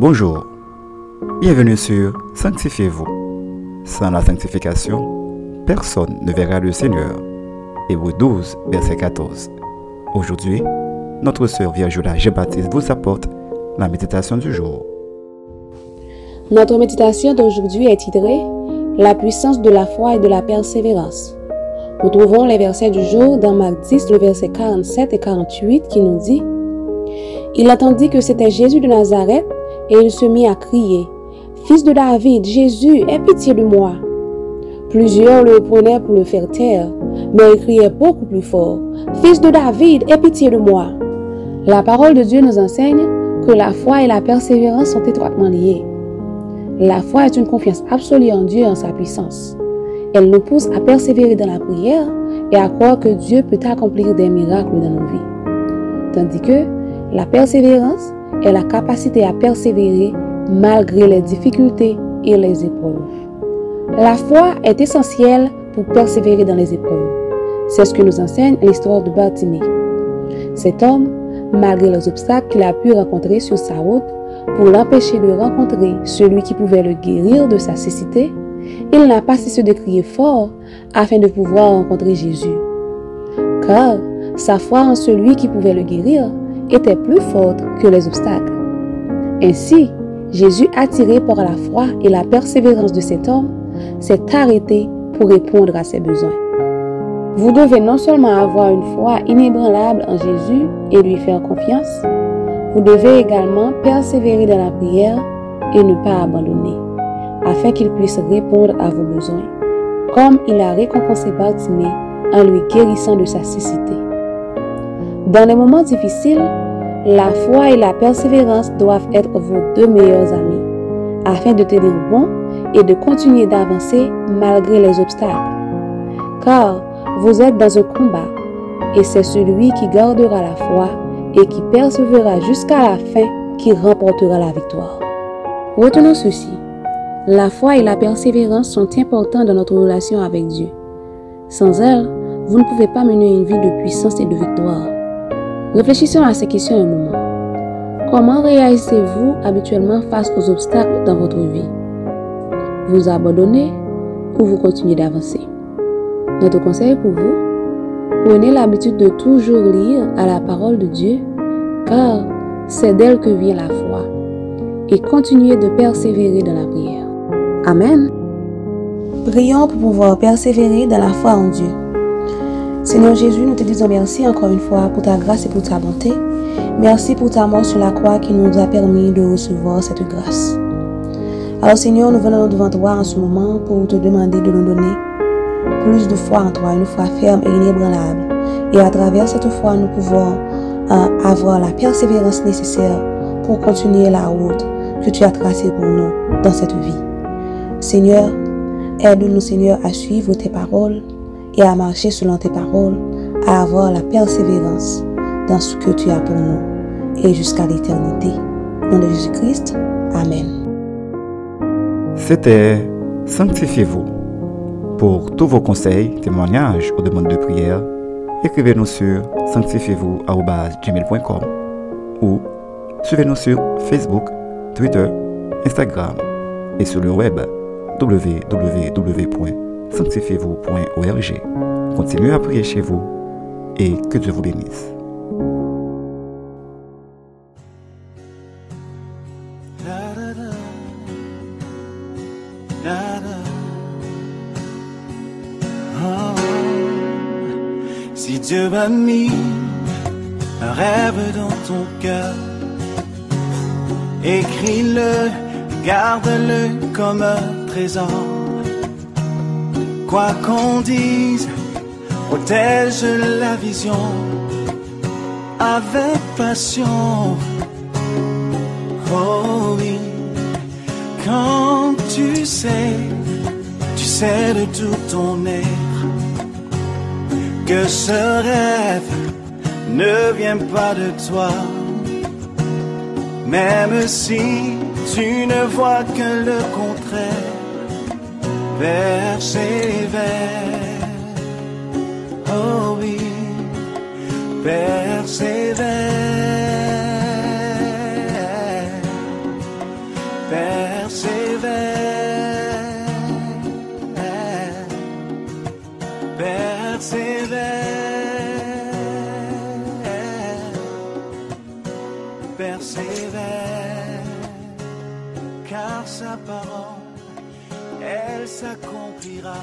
Bonjour, bienvenue sur Sanctifiez-vous. Sans la sanctification, personne ne verra le Seigneur. Hébreu 12, verset 14. Aujourd'hui, notre sœur Virgula Jean-Baptiste vous apporte la méditation du jour. Notre méditation d'aujourd'hui est titrée La puissance de la foi et de la persévérance. Nous trouvons les versets du jour dans Marc 10, le verset 47 et 48 qui nous dit Il entendit que c'était Jésus de Nazareth et il se mit à crier Fils de David, Jésus, aie pitié de moi. Plusieurs le prenaient pour le faire taire, mais il criait beaucoup plus fort Fils de David, aie pitié de moi. La parole de Dieu nous enseigne que la foi et la persévérance sont étroitement liées. La foi est une confiance absolue en Dieu et en sa puissance. Elle nous pousse à persévérer dans la prière et à croire que Dieu peut accomplir des miracles dans nos vies. Tandis que la persévérance est la capacité à persévérer malgré les difficultés et les épreuves. La foi est essentielle pour persévérer dans les épreuves. C'est ce que nous enseigne l'histoire de Bartimée. Cet homme, malgré les obstacles qu'il a pu rencontrer sur sa route, pour l'empêcher de rencontrer celui qui pouvait le guérir de sa cécité, il n'a pas cessé de crier fort afin de pouvoir rencontrer Jésus. Car sa foi en celui qui pouvait le guérir était plus forte que les obstacles. Ainsi, Jésus, attiré par la foi et la persévérance de cet homme, s'est arrêté pour répondre à ses besoins. Vous devez non seulement avoir une foi inébranlable en Jésus et lui faire confiance, vous devez également persévérer dans la prière et ne pas abandonner, afin qu'il puisse répondre à vos besoins, comme il a récompensé Bartimée en lui guérissant de sa cécité. Dans les moments difficiles, la foi et la persévérance doivent être vos deux meilleurs amis, afin de tenir bon et de continuer d'avancer malgré les obstacles. Car vous êtes dans un combat, et c'est celui qui gardera la foi et qui persévérera jusqu'à la fin qui remportera la victoire. Retenons ceci. La foi et la persévérance sont importants dans notre relation avec Dieu. Sans elles, vous ne pouvez pas mener une vie de puissance et de victoire. Réfléchissons à ces questions un moment. Comment réagissez-vous habituellement face aux obstacles dans votre vie? Vous abandonnez ou vous continuez d'avancer? Notre conseil pour vous Prenez l'habitude de toujours lire à la parole de Dieu, car c'est d'elle que vient la foi, et continuez de persévérer dans la prière. Amen. Prions pour pouvoir persévérer dans la foi en Dieu. Seigneur Jésus, nous te disons merci encore une fois pour ta grâce et pour ta bonté. Merci pour ta mort sur la croix qui nous a permis de recevoir cette grâce. Alors Seigneur, nous venons devant toi en ce moment pour te demander de nous donner plus de foi en toi, une foi ferme et inébranlable. Et à travers cette foi, nous pouvons euh, avoir la persévérance nécessaire pour continuer la route que tu as tracée pour nous dans cette vie. Seigneur, aide-nous, Seigneur, à suivre tes paroles et à marcher selon tes paroles, à avoir la persévérance dans ce que tu as pour nous et jusqu'à l'éternité. Au nom de Jésus-Christ, Amen. C'était Sanctifiez-vous. Pour tous vos conseils, témoignages ou demandes de prière, écrivez-nous sur sanctifiez-vous.gmail.com ou suivez-nous sur Facebook, Twitter, Instagram et sur le web www.sanctifiez-vous.org. Continuez à prier chez vous et que Dieu vous bénisse. Si Dieu a mis un rêve dans ton cœur, écris-le, garde-le comme un trésor. Quoi qu'on dise, protège la vision avec passion. Oh oui, quand tu sais, tu sais de tout ton être que ce rêve ne vient pas de toi. Même si tu ne vois que le contraire, vers vers. Oh oui, vers ses vers. Vers ses vers. Vers. Vers. Car sa parole s'accomplira.